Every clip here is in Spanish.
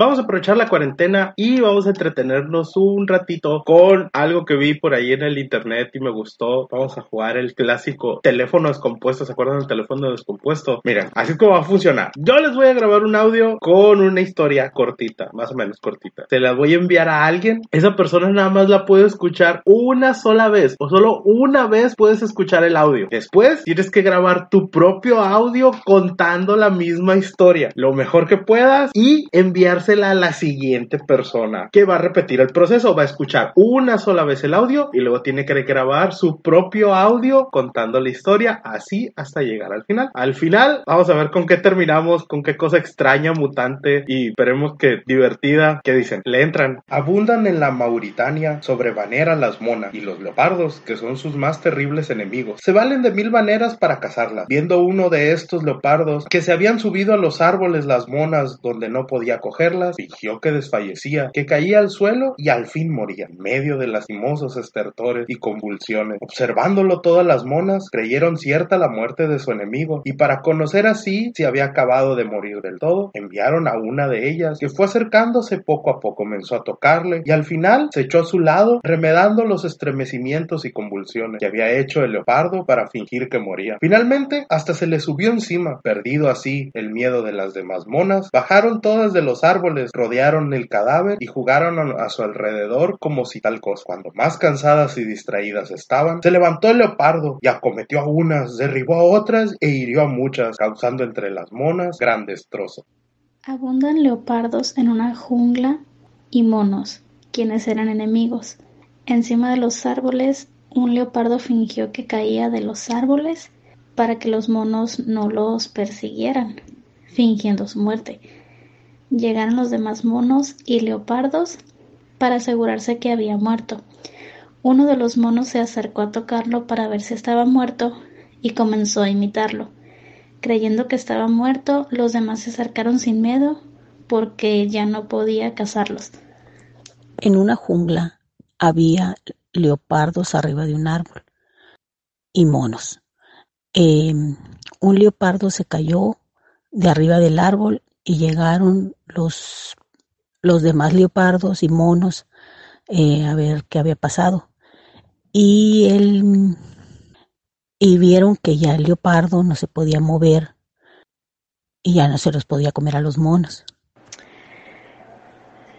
Vamos a aprovechar la cuarentena y vamos a entretenernos un ratito con algo que vi por ahí en el internet y me gustó. Vamos a jugar el clásico teléfono descompuesto. ¿Se acuerdan del teléfono descompuesto? Miren, así es como va a funcionar. Yo les voy a grabar un audio con una historia cortita, más o menos cortita. Se la voy a enviar a alguien. Esa persona nada más la puede escuchar una sola vez o solo una vez puedes escuchar el audio. Después tienes que grabar tu propio audio contando la misma historia lo mejor que puedas y enviársela a la siguiente persona que va a repetir el proceso. Va a escuchar una sola vez el audio y luego tiene que grabar su propio audio contando la historia así hasta llegar al final. Al final vamos a ver con qué terminamos, con qué cosa extraña, mutante y esperemos que divertida. ¿Qué dicen? Le entran. Abundan en la Mauritania sobremanera las monas y los leopardos, que son sus más terribles enemigos. Se valen de mil maneras para cazarlas. Viendo uno de estos leopardos que se habían subido a los árboles las monas donde no podía cogerlas, fingió que desfallecía, que caía al suelo y al fin moría en medio de lastimosos estertores y convulsiones. Observándolo todas las monas creyeron cierta la muerte de su enemigo y para conocer así si había acabado de morir del todo, enviaron a una de ellas que fue acercándose poco a poco, comenzó a tocarle y al final se echó a su lado remedando los estremecimientos y convulsiones que había hecho el leopardo para fingir que moría. Finalmente hasta se le subió encima, perdido así el miedo de las demás monas, bajaron todas de los árboles, rodearon el cadáver y jugaron a su alrededor como si tal cosa. Cuando más cansadas y distraídas estaban, se levantó el leopardo y acometió a unas, derribó a otras e hirió a muchas, causando entre las monas gran destrozo. Abundan leopardos en una jungla y monos, quienes eran enemigos. Encima de los árboles, un leopardo fingió que caía de los árboles para que los monos no los persiguieran, fingiendo su muerte. Llegaron los demás monos y leopardos para asegurarse que había muerto. Uno de los monos se acercó a tocarlo para ver si estaba muerto y comenzó a imitarlo. Creyendo que estaba muerto, los demás se acercaron sin miedo porque ya no podía cazarlos. En una jungla había leopardos arriba de un árbol y monos. Em, un leopardo se cayó de arriba del árbol y llegaron los, los demás leopardos y monos eh, a ver qué había pasado. Y él y vieron que ya el leopardo no se podía mover y ya no se los podía comer a los monos.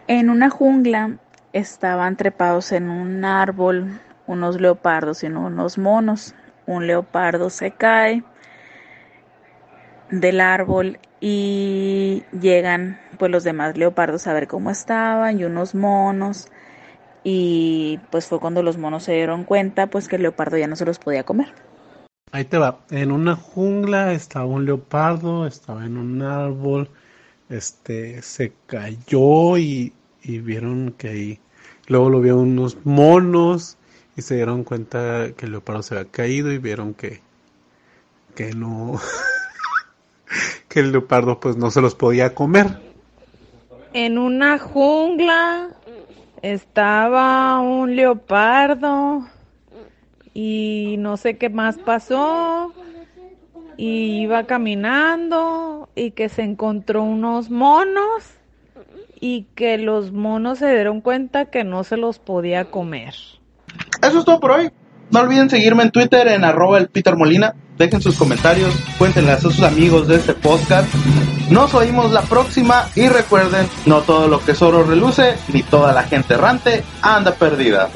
En una jungla estaban trepados en un árbol unos leopardos y unos monos. Un leopardo se cae del árbol y llegan pues los demás leopardos a ver cómo estaban y unos monos y pues fue cuando los monos se dieron cuenta pues que el leopardo ya no se los podía comer. Ahí te va, en una jungla estaba un leopardo, estaba en un árbol, este se cayó y, y vieron que ahí luego lo vieron unos monos y se dieron cuenta que el leopardo se había caído y vieron que que no que el leopardo pues no se los podía comer. En una jungla estaba un leopardo y no sé qué más pasó y iba caminando y que se encontró unos monos y que los monos se dieron cuenta que no se los podía comer. Eso es todo por hoy. No olviden seguirme en Twitter en arroba el Peter. Dejen sus comentarios, cuéntenle a sus amigos de este podcast. Nos oímos la próxima y recuerden, no todo lo que es oro reluce, ni toda la gente errante anda perdida.